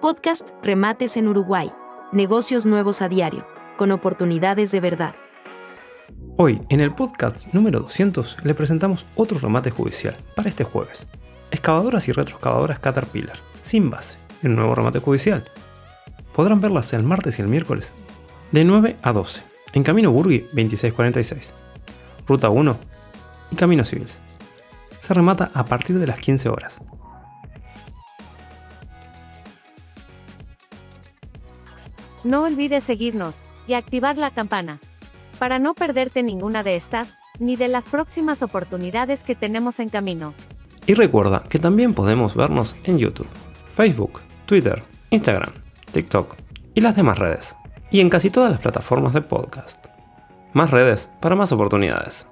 Podcast Remates en Uruguay. Negocios nuevos a diario, con oportunidades de verdad. Hoy, en el podcast número 200, le presentamos otro remate judicial para este jueves. Excavadoras y retroexcavadoras Caterpillar, sin base, el nuevo remate judicial. Podrán verlas el martes y el miércoles, de 9 a 12, en Camino Burgui 2646, Ruta 1 y Camino Civils. Se remata a partir de las 15 horas. No olvides seguirnos y activar la campana para no perderte ninguna de estas, ni de las próximas oportunidades que tenemos en camino. Y recuerda que también podemos vernos en YouTube, Facebook, Twitter, Instagram, TikTok y las demás redes. Y en casi todas las plataformas de podcast. Más redes para más oportunidades.